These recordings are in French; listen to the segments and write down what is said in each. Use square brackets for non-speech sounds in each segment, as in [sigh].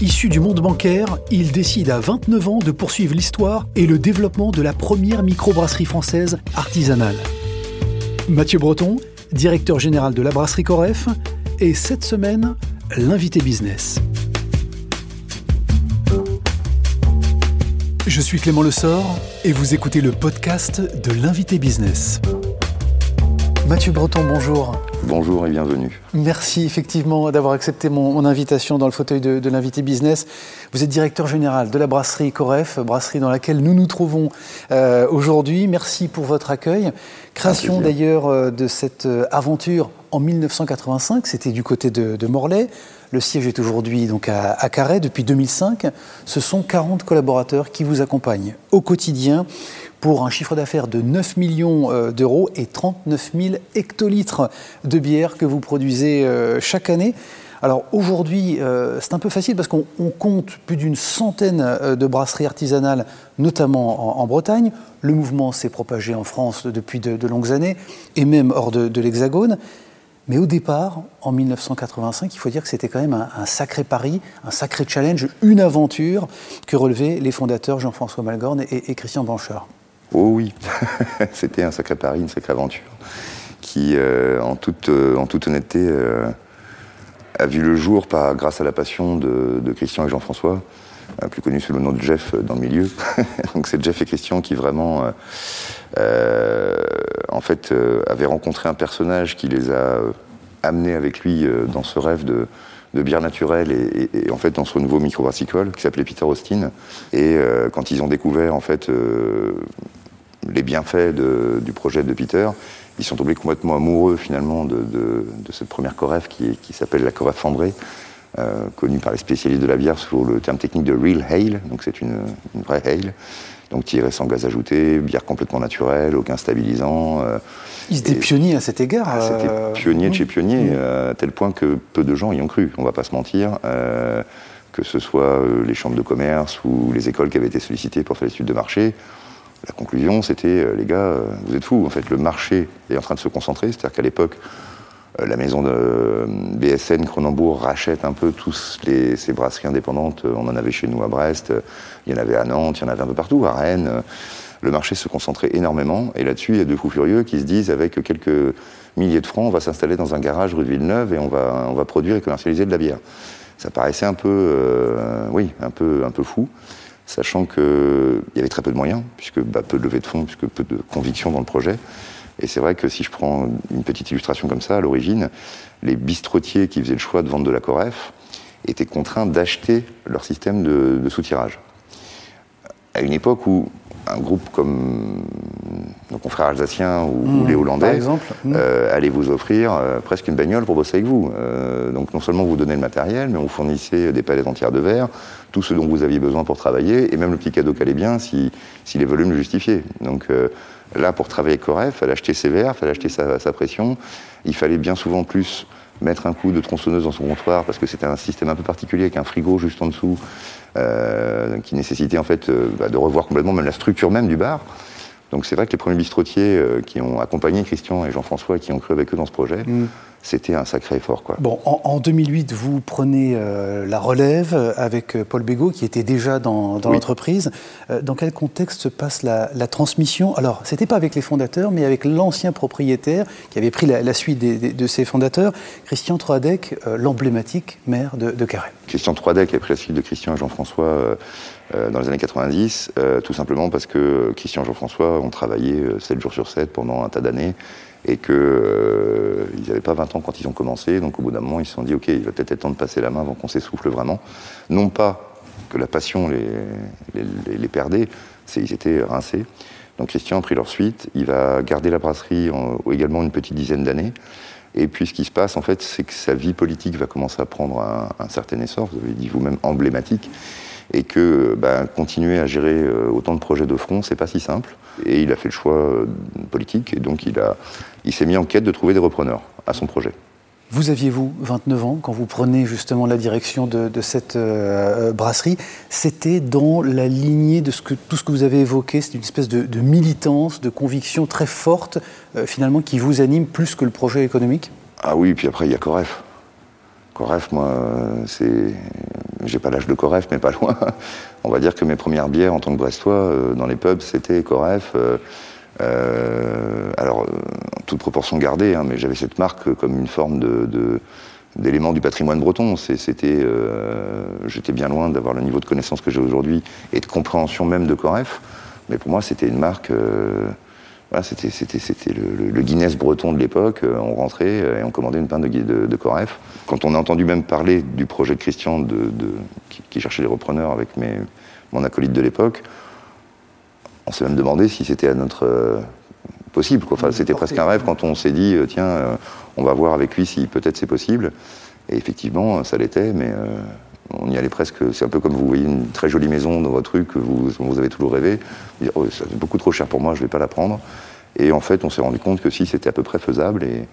Issu du monde bancaire, il décide à 29 ans de poursuivre l'histoire et le développement de la première microbrasserie française artisanale. Mathieu Breton, directeur général de la brasserie Coref, et cette semaine, l'invité business. Je suis Clément Lessort et vous écoutez le podcast de l'invité business. Mathieu Breton, bonjour. Bonjour et bienvenue. Merci effectivement d'avoir accepté mon, invitation dans le fauteuil de, l'invité business. Vous êtes directeur général de la brasserie Coref, brasserie dans laquelle nous nous trouvons euh, aujourd'hui. Merci pour votre accueil. Création d'ailleurs euh, de cette euh, aventure en 1985, c'était du côté de, Morlaix. Le siège est aujourd'hui donc à, Carhaix depuis 2005. Ce sont 40 collaborateurs qui vous accompagnent au quotidien pour un chiffre d'affaires de 9 millions euh, d'euros et 39 000 hectolitres de bière que vous produisez euh, chaque année. Alors aujourd'hui, euh, c'est un peu facile parce qu'on compte plus d'une centaine de brasseries artisanales, notamment en, Bretagne. Le mouvement s'est propagé en France depuis de, longues années et même hors de, l'Hexagone. Mais au départ, en 1985, il faut dire que c'était quand même un, sacré pari, un sacré challenge, une aventure que relevaient les fondateurs Jean-François Malgorne et, Christian Blanchard. Oh oui, [laughs] c'était un sacré pari, une sacrée aventure, qui, euh, en, toute, euh, en toute honnêteté, euh, a vu le jour par, grâce à la passion de, Christian et Jean-François, plus connu sous le nom de Jeff dans le milieu. [laughs] Donc c'est Jeff et Christian qui vraiment, en fait, avaient rencontré un personnage qui les a amenés avec lui dans ce rêve de, bière naturelle et, en fait dans ce nouveau microbrassicole qui s'appelait Peter Austin. Et quand ils ont découvert en fait les bienfaits du projet de Peter. Ils sont tombés complètement amoureux finalement de, cette première coref qui, s'appelle la coref euh, connue par les spécialistes de la bière sous le terme technique de real ale, donc c'est une, vraie ale, donc tirée sans gaz ajouté, bière complètement naturelle, aucun stabilisant. Euh, Ils étaient pionniers à cet égard. Ah, c'était euh, pionnier de chez pionnier, à tel point que peu de gens y ont cru, on va pas se mentir que ce soit les chambres de commerce ou les écoles qui avaient été sollicitées pour faire l'étude de marché, la conclusion, c'était, euh, les gars, euh, vous êtes fous. En fait, le marché est en train de se concentrer. C'est-à-dire qu'à l'époque, euh, la maison de BSN Cronenbourg rachète un peu tous les, ces brasseries indépendantes. On en avait chez nous à Brest, il y en avait à Nantes, il y en avait un peu partout, à Rennes. Le marché se concentrait énormément. Et là-dessus, il y a deux fous furieux qui se disent, avec quelques milliers de francs, on va s'installer dans un garage rue de Villeneuve et on va, on va produire et commercialiser de la bière. Ça paraissait un peu, oui, un peu, un peu fou sachant qu'il y avait très peu de moyens, puisque bah, peu de levée de fonds, puisque peu de conviction dans le projet. Et c'est vrai que si je prends une petite illustration comme ça, à l'origine, les bistrotiers qui faisaient le choix de vendre de la Coref étaient contraints d'acheter leur système de, de soutirage. À une époque où un groupe comme nos confrères alsaciens ou, mmh. les Hollandais exemple, mmh. euh, allaient vous offrir euh, presque une bagnole pour bosser avec vous. Euh, donc non seulement vous donnez le matériel, mais on fournissait des palettes entières de verre, tout ce dont vous aviez besoin pour travailler, et même le petit cadeau qui allait bien si, si les volumes le justifiaient. Donc là, pour travailler avec Coref, il fallait acheter ses verres, il fallait acheter sa, sa pression, il fallait bien souvent plus mettre un coup de tronçonneuse dans son comptoir parce que c'était un système un peu particulier avec un frigo juste en dessous euh, qui nécessitait en fait euh, bah, de revoir complètement même la structure même du bar. Donc c'est vrai que les premiers bistrotiers euh, qui ont accompagné Christian et Jean-François qui ont cru avec eux dans ce projet, mm c'était un sacré effort. Quoi. Bon, en, 2008, vous prenez euh, la relève avec euh, Paul Bégaud, qui était déjà dans, l'entreprise. Euh, dans quel contexte se passe la, transmission? Alors, c'était pas avec les fondateurs, mais avec l'ancien propriétaire qui avait pris la, suite de ses fondateurs, Christian Troadec, l'emblématique maire de, de Carré. Christian Troadec a pris la suite de Christian et Jean-François dans les années 90, tout simplement parce que Christian et Jean-François ont travaillé 7 jours sur 7 pendant un tas d'années et qu'ils euh, n'avaient pas 20 ans quand ils ont commencé. Donc au bout d'un moment, ils se sont dit, OK, il va peut-être être temps de passer la main avant qu'on s'essouffle vraiment. Non pas que la passion les, les, les perdait, c'est ils étaient rincés. Donc Christian a pris leur suite. Il va garder la brasserie en, également une petite dizaine d'années. Et puis ce qui se passe, en fait, c'est que sa vie politique va commencer à prendre un, certain essor, vous avez dit vous-même emblématique et que bah, continuer à gérer euh, autant de projets de front, c'est pas si simple. Et il a fait le choix euh, politique, et donc il, il s'est mis en quête de trouver des repreneurs à son projet. Vous aviez, vous, 29 ans, quand vous prenez justement la direction de, cette euh, brasserie. C'était dans la lignée de tout ce que vous avez évoqué, c'est une espèce de, militance, de conviction très forte, finalement, qui vous anime plus que le projet économique Ah oui, puis après, il y a Coref. Coref, moi, c'est j'ai pas l'âge de Coref, mais pas loin. [laughs] On va dire que mes premières bières en tant que Brestois dans les pubs, c'était Coref. Alors, en toute proportion gardée, hein, mais j'avais cette marque comme une forme de d'éléments du patrimoine breton. C'était, euh, j'étais bien loin d'avoir le niveau de connaissance que j'ai aujourd'hui et de compréhension même de Coref. Mais pour moi, c'était une marque. Euh, voilà, c'était, le, Guinness breton de l'époque. Euh, on rentrait et on commandait une pinte de, de, de, Coref. Quand on a entendu même parler du projet de Christian de, qui, cherchait les repreneurs avec mes, mon acolyte de l'époque, on s'est même demandé si c'était à notre possible. Enfin, c'était presque un rêve quand on s'est dit, tiens, on va voir avec lui si peut-être c'est possible. Et effectivement, ça l'était, mais euh, on y allait presque. C'est un peu comme vous voyez une très jolie maison dans votre rue que vous, vous avez toujours rêvé. Dire, oh, c'est beaucoup trop cher pour moi, je ne vais pas la prendre. Et en fait, on s'est rendu compte que si c'était à peu près faisable et,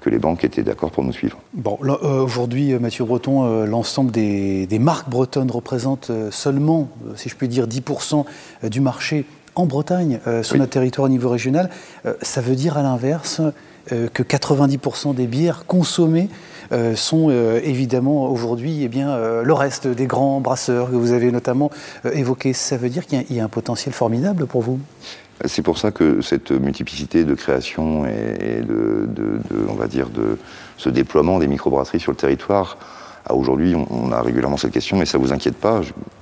que les banques étaient d'accord pour nous suivre. Bon, euh, aujourd'hui, euh, Mathieu Breton, l'ensemble des, marques bretonnes représentent seulement, si je puis dire, 10% du marché en Bretagne, sur notre territoire au niveau régional. ça veut dire à l'inverse euh, que 90% des bières consommées euh, sont euh, évidemment aujourd'hui eh bien, le reste des grands brasseurs que vous avez notamment évoqués. Ça veut dire qu'il y, a un potentiel formidable pour vous? C'est pour ça que cette multiplicité de création et, de, on va dire, de ce déploiement des microbrasseries sur le territoire, aujourd'hui, on, a régulièrement cette question, mais ça ne vous inquiète pas?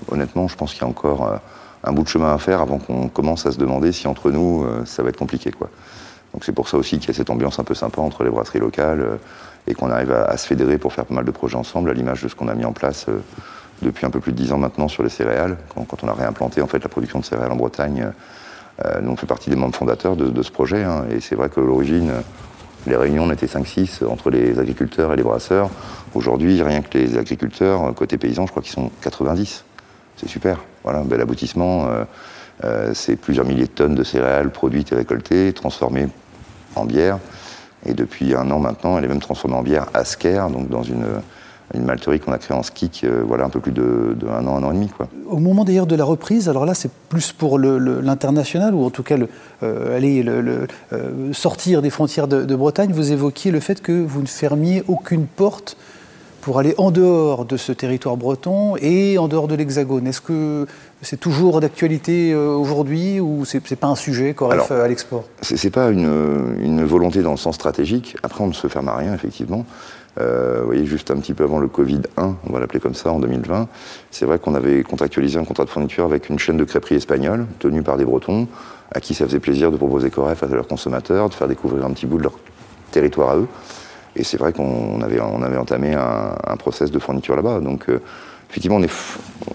honnêtement, je pense qu'il y a encore un bout de chemin à faire avant qu'on commence à se demander si entre nous, ça va être compliqué. Quoi. Donc c'est pour ça aussi qu'il y a cette ambiance un peu sympa entre les brasseries locales euh, et qu'on arrive à, se fédérer pour faire pas mal de projets ensemble, à l'image de ce qu'on a mis en place euh, depuis un peu plus de dix ans maintenant sur les céréales, quand, on a réimplanté en fait la production de céréales en Bretagne. Euh, nous on fait partie des membres fondateurs de, ce projet hein, et c'est vrai que l'origine, les réunions on était 5-6 entre les agriculteurs et les brasseurs. Aujourd'hui, rien que les agriculteurs, côté paysans, je crois qu'ils sont 90. C'est super. Voilà, un bel aboutissement. c'est plusieurs milliers de tonnes de céréales produites et récoltées, transformées en bière. Et depuis un an maintenant, elle est même transformée en bière Asker, donc dans une, une malterie qu'on a créée en ski, euh, voilà, un peu plus de, an, un an et demi. Quoi. Au moment d'ailleurs de la reprise, alors là c'est plus pour l'international, ou en tout cas euh, aller le, euh, sortir des frontières de, Bretagne, vous évoquiez le fait que vous ne fermiez aucune porte pour aller en dehors de ce territoire breton et en dehors de l'Hexagone. Est-ce que c'est toujours d'actualité euh, aujourd'hui ou c'est n'est pas un sujet Coref à l'export? C'est pas une, volonté dans le sens stratégique. Après, on ne se ferme à rien, effectivement. Euh, vous voyez, juste un petit peu avant le Covid 1, on va l'appeler comme ça, en 2020, c'est vrai qu'on avait contractualisé un contrat de fourniture avec une chaîne de crêperie espagnole, tenue par des Bretons, à qui ça faisait plaisir de proposer Coref à leurs consommateurs, de faire découvrir un petit bout de leur territoire à eux. Et c'est vrai qu'on avait, on avait entamé un, process de fourniture là-bas. Donc, euh, effectivement, on est,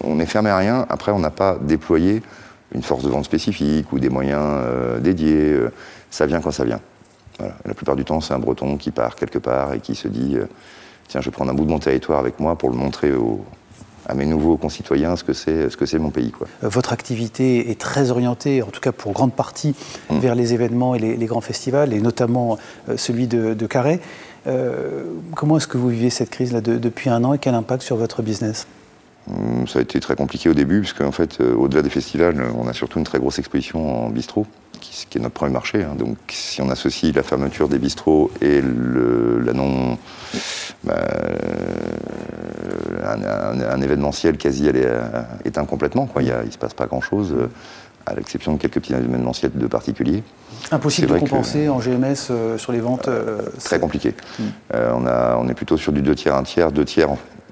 on est fermé à rien. Après, on n'a pas déployé une force de vente spécifique ou des moyens euh, dédiés. Euh, ça vient quand ça vient. La plupart du temps, c'est un breton qui part quelque part et qui se dit Tiens, je vais prendre un bout de mon territoire avec moi pour le montrer à mes nouveaux concitoyens ce que c'est ce que c'est mon pays quoi. Votre activité est très orientée, en tout cas pour grande partie, mmh. vers les événements et les, grands festivals, et notamment celui de, de Carré. Euh, comment est-ce que vous vivez cette crise là depuis un an et quel impact sur votre business hum, ça a été très compliqué au début, puisque en fait, euh, au-delà des festivals, on a surtout une très grosse exposition en bistrot, qui, est notre premier marché. Hein. Donc, si on associe la fermeture des bistrots et la non, bah, un, événementiel quasi euh, éteint complètement, quoi. il ne se passe pas grand-chose à l'exception de quelques petits événementiels de particuliers. Impossible de compenser en GMS euh, sur les ventes euh, Très compliqué. Hmm. Euh, on, a, on est plutôt sur du 2 tiers, 1 tiers, 2 tiers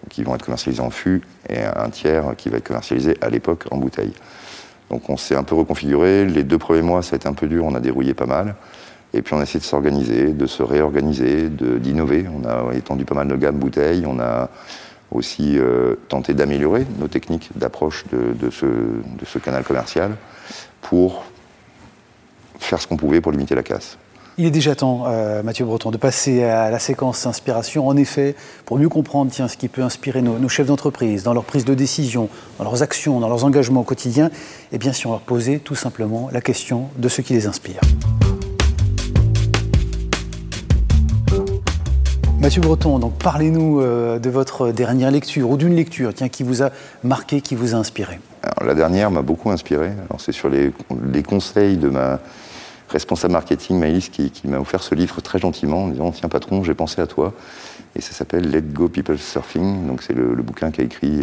qui vont être commercialisés en fût et un tiers qui va être commercialisé à l'époque en bouteille. Donc on s'est un peu reconfiguré. Les deux premiers mois, ça a été un peu dur, on a dérouillé pas mal. Et puis on a essayé de s'organiser, de se réorganiser, d'innover. On a étendu pas mal de gammes bouteilles. On a aussi tenté d'améliorer nos techniques d'approche de, ce, canal commercial pour faire ce qu'on pouvait pour limiter la casse. Il est déjà temps, euh, Mathieu Breton, de passer à la séquence inspiration. En effet, pour mieux comprendre ce qui peut inspirer nos, chefs d'entreprise dans leur prise de décision, dans leurs actions, dans leurs engagements au quotidien, eh bien, si on leur posait tout simplement la question de ce qui les inspire. Mathieu Breton, donc parlez-nous euh, de votre dernière lecture ou d'une lecture qui vous a marqué, qui vous a inspiré la dernière m'a beaucoup inspiré. C'est sur les, conseils de ma responsable marketing, Maïs, qui, m'a offert ce livre très gentiment en disant Tiens, patron, j'ai pensé à toi. Et ça s'appelle Let Go People Surfing. Donc c'est le, bouquin qu'a écrit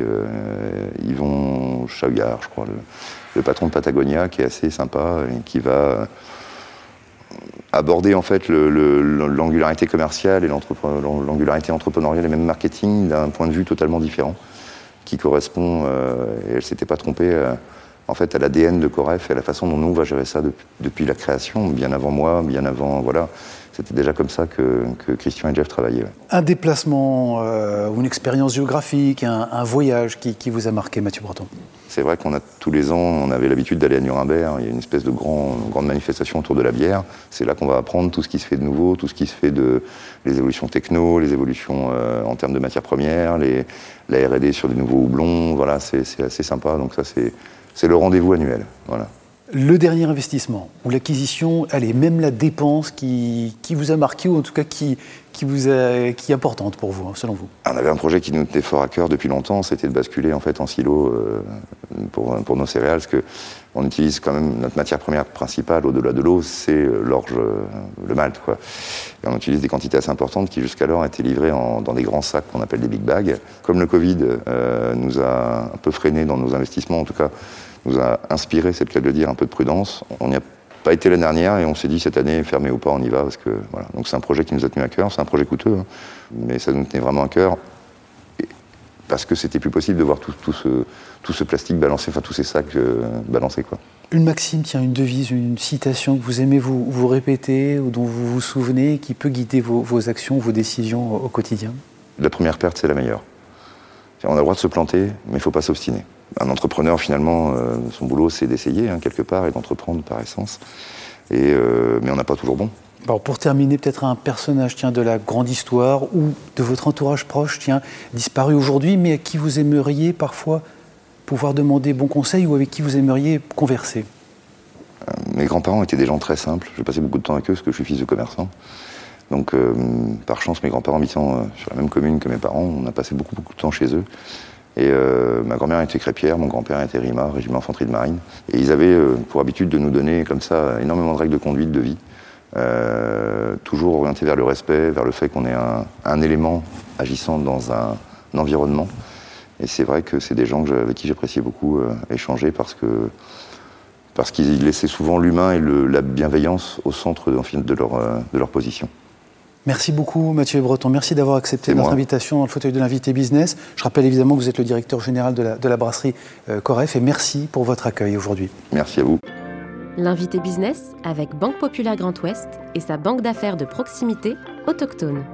Yvon Chaillard, je crois, le, patron de Patagonia, qui est assez sympa et qui va aborder en fait l'angularité commerciale et l'angularité entrepreneuriale et même marketing d'un point de vue totalement différent, qui correspond, et elle s'était pas trompée, en fait à l'ADN de Coref et à la façon dont nous on va gérer ça depuis, la création, bien avant moi, bien avant voilà. C'était déjà comme ça que, Christian et Jeff travaillaient. Un déplacement euh, une expérience géographique, un, voyage qui, vous a marqué, Mathieu Breton? C'est vrai qu'on a tous les ans, on avait l'habitude d'aller à Nuremberg. Il y a une espèce de grande manifestation autour de la bière. C'est là qu'on va apprendre tout ce qui se fait de nouveau, tout ce qui se fait de les évolutions techno, les évolutions euh, en termes de matières premières, les, la R&D sur des nouveaux houblons. Voilà, c'est assez sympa. Donc ça, c'est c'est le rendez-vous annuel. Voilà. Le dernier investissement, ou l'acquisition, allez, même la dépense qui, vous a marqué, ou en tout cas qui, qui, vous qui est importante pour vous, selon vous? On avait un projet qui nous tenait fort à cœur depuis longtemps, c'était de basculer en fait en silo euh, pour, pour, nos céréales, parce qu'on utilise quand même notre matière première principale au-delà de l'eau, c'est euh, l'orge, euh, le malt. Quoi. Et on utilise des quantités assez importantes qui jusqu'alors étaient livrées dans des grands sacs qu'on appelle des big bags. Comme le Covid nous a un peu freiné dans nos investissements, en tout cas nous a inspiré, c'est de le dire, un peu de prudence. On n'y a pas été l'année dernière et on s'est dit cette année, fermé ou pas, on y va. Parce que, voilà. Donc c'est un projet qui nous a tenu à cœur, c'est un projet coûteux, hein. mais ça nous tenait vraiment à cœur. parce que c'était plus possible de voir tout, ce, tout ce plastique balancé, enfin tous ces sacs euh, balancés. Quoi. Une maxime, tiens, une devise, une citation que vous aimez vous, vous répéter ou dont vous vous souvenez, qui peut guider vos, vos actions, vos décisions au, au quotidien? La première perte, c'est la meilleure. On a le droit de se planter, mais il ne faut pas s'obstiner un entrepreneur, finalement, euh, son boulot, c'est d'essayer, hein, quelque part, et d'entreprendre par essence. Et, euh, mais on n'a pas toujours bon. pour terminer, peut-être un personnage tiens, de la grande histoire ou de votre entourage proche, tiens, disparu aujourd'hui, mais à qui vous aimeriez parfois pouvoir demander bon conseil ou avec qui vous aimeriez converser? Euh, Mes grands-parents étaient des gens très simples. J'ai passé beaucoup de temps avec eux parce que je suis fils de commerçant. Donc, par chance, mes grands-parents habitant sur la même commune que mes parents, on a passé beaucoup, beaucoup de temps chez eux. Et euh, ma grand-mère était crépière, mon grand-père était RIMA, régiment infanterie de marine. Et ils avaient euh, pour habitude de nous donner comme ça énormément de règles de conduite, de vie. Euh, toujours orienté vers le respect, vers le fait qu'on est un, élément agissant dans un, environnement. Et c'est vrai que c'est des gens avec qui j'appréciais beaucoup échanger parce que parce qu'ils laissaient souvent l'humain et la bienveillance au centre de, leur, de leur position. Merci beaucoup Mathieu Breton, merci d'avoir accepté notre invitation dans le fauteuil de l'invité business. Je rappelle évidemment que vous êtes le directeur général de la, de la brasserie euh, Coref et merci pour votre accueil aujourd'hui. Merci à vous. L'invité business avec Banque Populaire Grand Ouest et sa banque d'affaires de proximité autochtone.